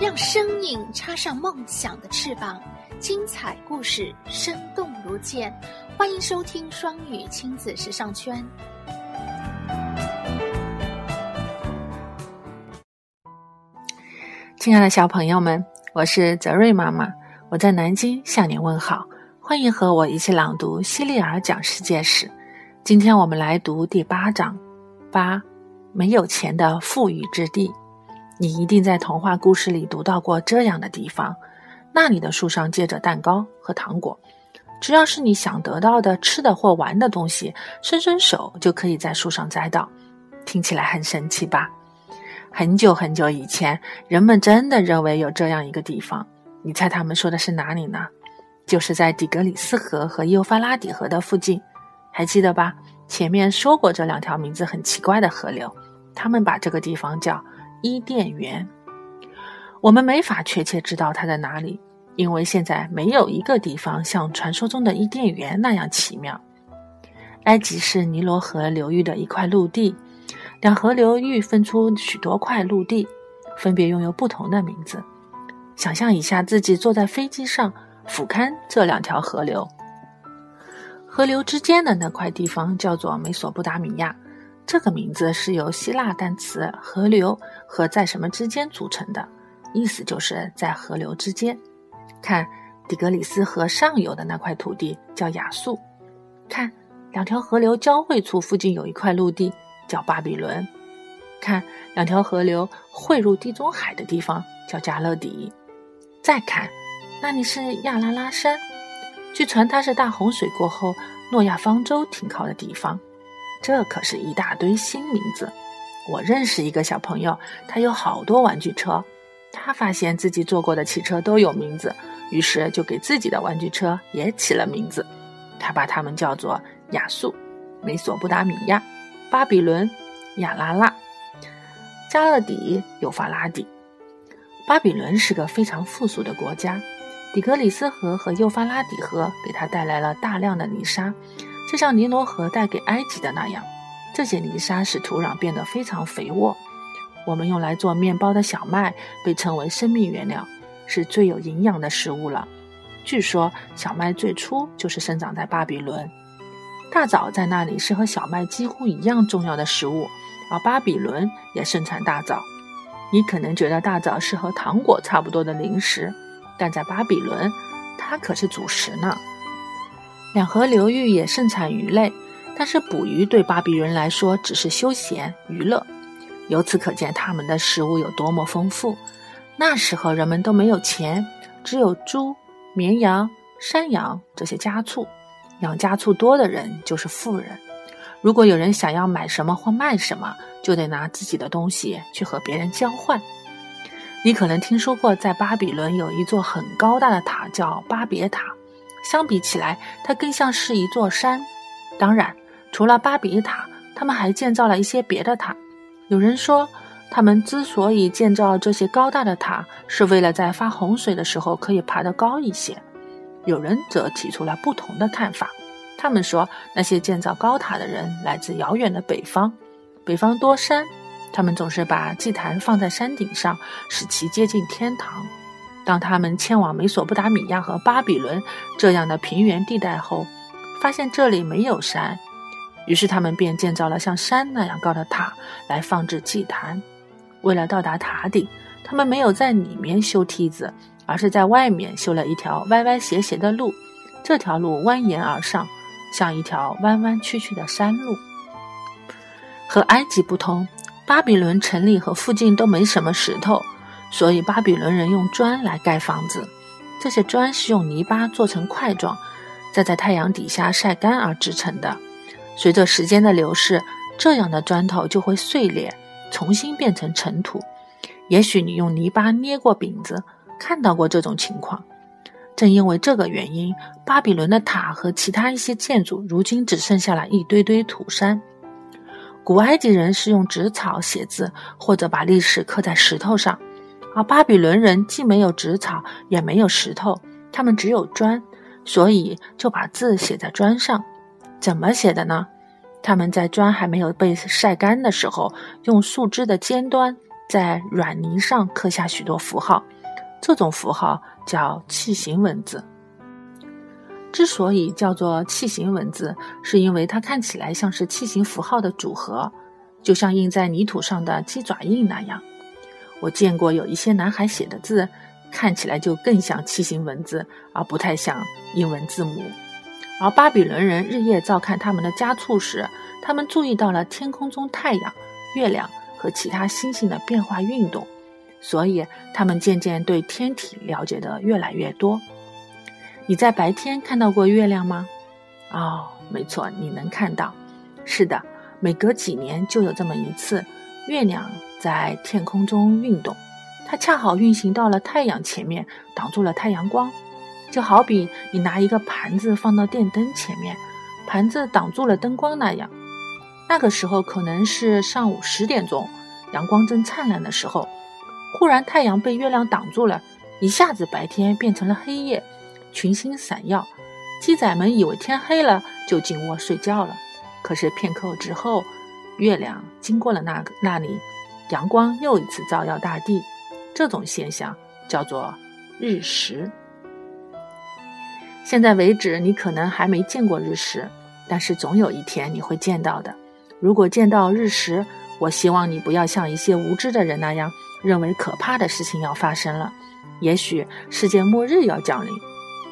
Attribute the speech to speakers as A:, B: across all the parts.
A: 让生命插上梦想的翅膀，精彩故事生动如见。欢迎收听双语亲子时尚圈。
B: 亲爱的小朋友们，我是泽瑞妈妈，我在南京向您问好。欢迎和我一起朗读《希利尔讲世界史》。今天我们来读第八章：八没有钱的富裕之地。你一定在童话故事里读到过这样的地方，那里的树上结着蛋糕和糖果，只要是你想得到的吃的或玩的东西，伸伸手就可以在树上摘到。听起来很神奇吧？很久很久以前，人们真的认为有这样一个地方。你猜他们说的是哪里呢？就是在底格里斯河和幼发拉底河的附近，还记得吧？前面说过这两条名字很奇怪的河流，他们把这个地方叫。伊甸园，我们没法确切知道它在哪里，因为现在没有一个地方像传说中的伊甸园那样奇妙。埃及是尼罗河流域的一块陆地，两河流域分出许多块陆地，分别拥有不同的名字。想象一下，自己坐在飞机上，俯瞰这两条河流，河流之间的那块地方叫做美索不达米亚。这个名字是由希腊单词“河流”和“在什么之间”组成的，意思就是在河流之间。看，底格里斯河上游的那块土地叫亚述；看，两条河流交汇处附近有一块陆地叫巴比伦；看，两条河流汇入地中海的地方叫加勒底；再看，那里是亚拉拉山，据传它是大洪水过后诺亚方舟停靠的地方。这可是一大堆新名字。我认识一个小朋友，他有好多玩具车。他发现自己坐过的汽车都有名字，于是就给自己的玩具车也起了名字。他把它们叫做亚述、美索不达米亚、巴比伦、亚拉拉、加勒底、幼发拉底。巴比伦是个非常富庶的国家，底格里斯河和幼发拉底河给他带来了大量的泥沙。就像尼罗河带给埃及的那样，这些泥沙使土壤变得非常肥沃。我们用来做面包的小麦被称为生命原料，是最有营养的食物了。据说小麦最初就是生长在巴比伦，大枣在那里是和小麦几乎一样重要的食物，而巴比伦也盛产大枣。你可能觉得大枣是和糖果差不多的零食，但在巴比伦，它可是主食呢。两河流域也盛产鱼类，但是捕鱼对巴比伦来说只是休闲娱乐。由此可见，他们的食物有多么丰富。那时候人们都没有钱，只有猪、绵羊、山羊这些家畜。养家畜多的人就是富人。如果有人想要买什么或卖什么，就得拿自己的东西去和别人交换。你可能听说过，在巴比伦有一座很高大的塔，叫巴别塔。相比起来，它更像是一座山。当然，除了巴比塔，他们还建造了一些别的塔。有人说，他们之所以建造这些高大的塔，是为了在发洪水的时候可以爬得高一些。有人则提出了不同的看法。他们说，那些建造高塔的人来自遥远的北方，北方多山，他们总是把祭坛放在山顶上，使其接近天堂。当他们迁往美索不达米亚和巴比伦这样的平原地带后，发现这里没有山，于是他们便建造了像山那样高的塔来放置祭坛。为了到达塔顶，他们没有在里面修梯子，而是在外面修了一条歪歪斜斜的路。这条路蜿蜒而上，像一条弯弯曲曲的山路。和埃及不同，巴比伦城里和附近都没什么石头。所以巴比伦人用砖来盖房子，这些砖是用泥巴做成块状，再在太阳底下晒干而制成的。随着时间的流逝，这样的砖头就会碎裂，重新变成尘土。也许你用泥巴捏过饼子，看到过这种情况。正因为这个原因，巴比伦的塔和其他一些建筑如今只剩下了一堆堆土山。古埃及人是用纸草写字，或者把历史刻在石头上。而巴比伦人既没有纸草，也没有石头，他们只有砖，所以就把字写在砖上。怎么写的呢？他们在砖还没有被晒干的时候，用树枝的尖端在软泥上刻下许多符号，这种符号叫器形文字。之所以叫做器形文字，是因为它看起来像是器形符号的组合，就像印在泥土上的鸡爪印那样。我见过有一些男孩写的字，看起来就更像器形文字，而不太像英文字母。而巴比伦人日夜照看他们的家畜时，他们注意到了天空中太阳、月亮和其他星星的变化运动，所以他们渐渐对天体了解的越来越多。你在白天看到过月亮吗？哦，没错，你能看到。是的，每隔几年就有这么一次，月亮在天空中运动，它恰好运行到了太阳前面，挡住了太阳光。就好比你拿一个盘子放到电灯前面，盘子挡住了灯光那样。那个时候可能是上午十点钟，阳光正灿烂的时候，忽然太阳被月亮挡住了，一下子白天变成了黑夜。群星闪耀，鸡仔们以为天黑了，就进窝睡觉了。可是片刻之后，月亮经过了那个那里，阳光又一次照耀大地。这种现象叫做日食。现在为止，你可能还没见过日食，但是总有一天你会见到的。如果见到日食，我希望你不要像一些无知的人那样，认为可怕的事情要发生了，也许世界末日要降临。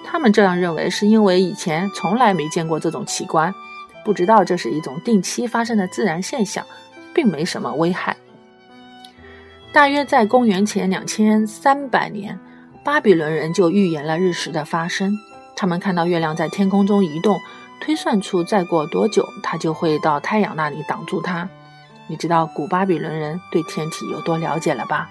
B: 他们这样认为，是因为以前从来没见过这种奇观，不知道这是一种定期发生的自然现象，并没什么危害。大约在公元前两千三百年，巴比伦人就预言了日食的发生。他们看到月亮在天空中移动，推算出再过多久，它就会到太阳那里挡住它。你知道古巴比伦人对天体有多了解了吧？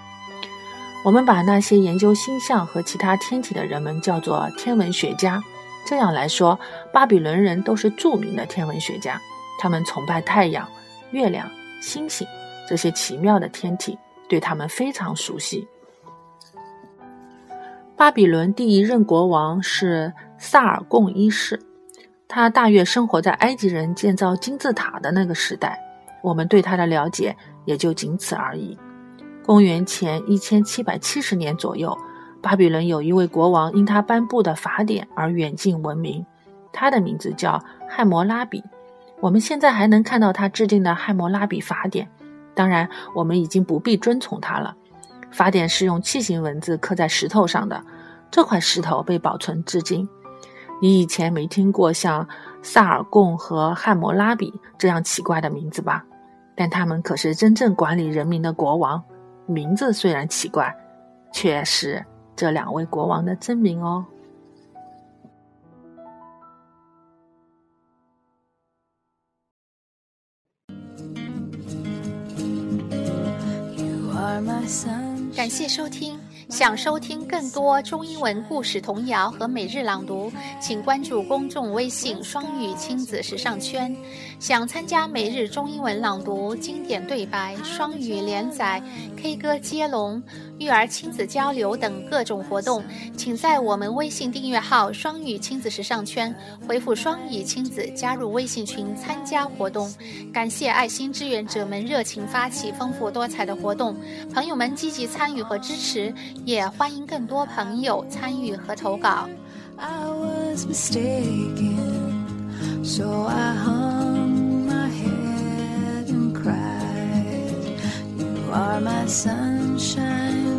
B: 我们把那些研究星象和其他天体的人们叫做天文学家。这样来说，巴比伦人都是著名的天文学家。他们崇拜太阳、月亮、星星这些奇妙的天体，对他们非常熟悉。巴比伦第一任国王是萨尔贡一世，他大约生活在埃及人建造金字塔的那个时代。我们对他的了解也就仅此而已。公元前一千七百七十年左右，巴比伦有一位国王因他颁布的法典而远近闻名，他的名字叫汉谟拉比。我们现在还能看到他制定的汉谟拉比法典，当然，我们已经不必遵从他了。法典是用器形文字刻在石头上的，这块石头被保存至今。你以前没听过像萨尔贡和汉谟拉比这样奇怪的名字吧？但他们可是真正管理人民的国王。名字虽然奇怪，却是这两位国王的真名哦。
A: 感谢收听。想收听更多中英文故事、童谣和每日朗读，请关注公众微信“双语亲子时尚圈”。想参加每日中英文朗读、经典对白、双语连载、K 歌接龙、育儿亲子交流等各种活动，请在我们微信订阅号“双语亲子时尚圈”回复“双语亲子”加入微信群参加活动。感谢爱心志愿者们热情发起丰富多彩的活动，朋友们积极参与和支持。也欢迎更多朋友参与和投稿。I was mistaken, so I hung are my sunshine.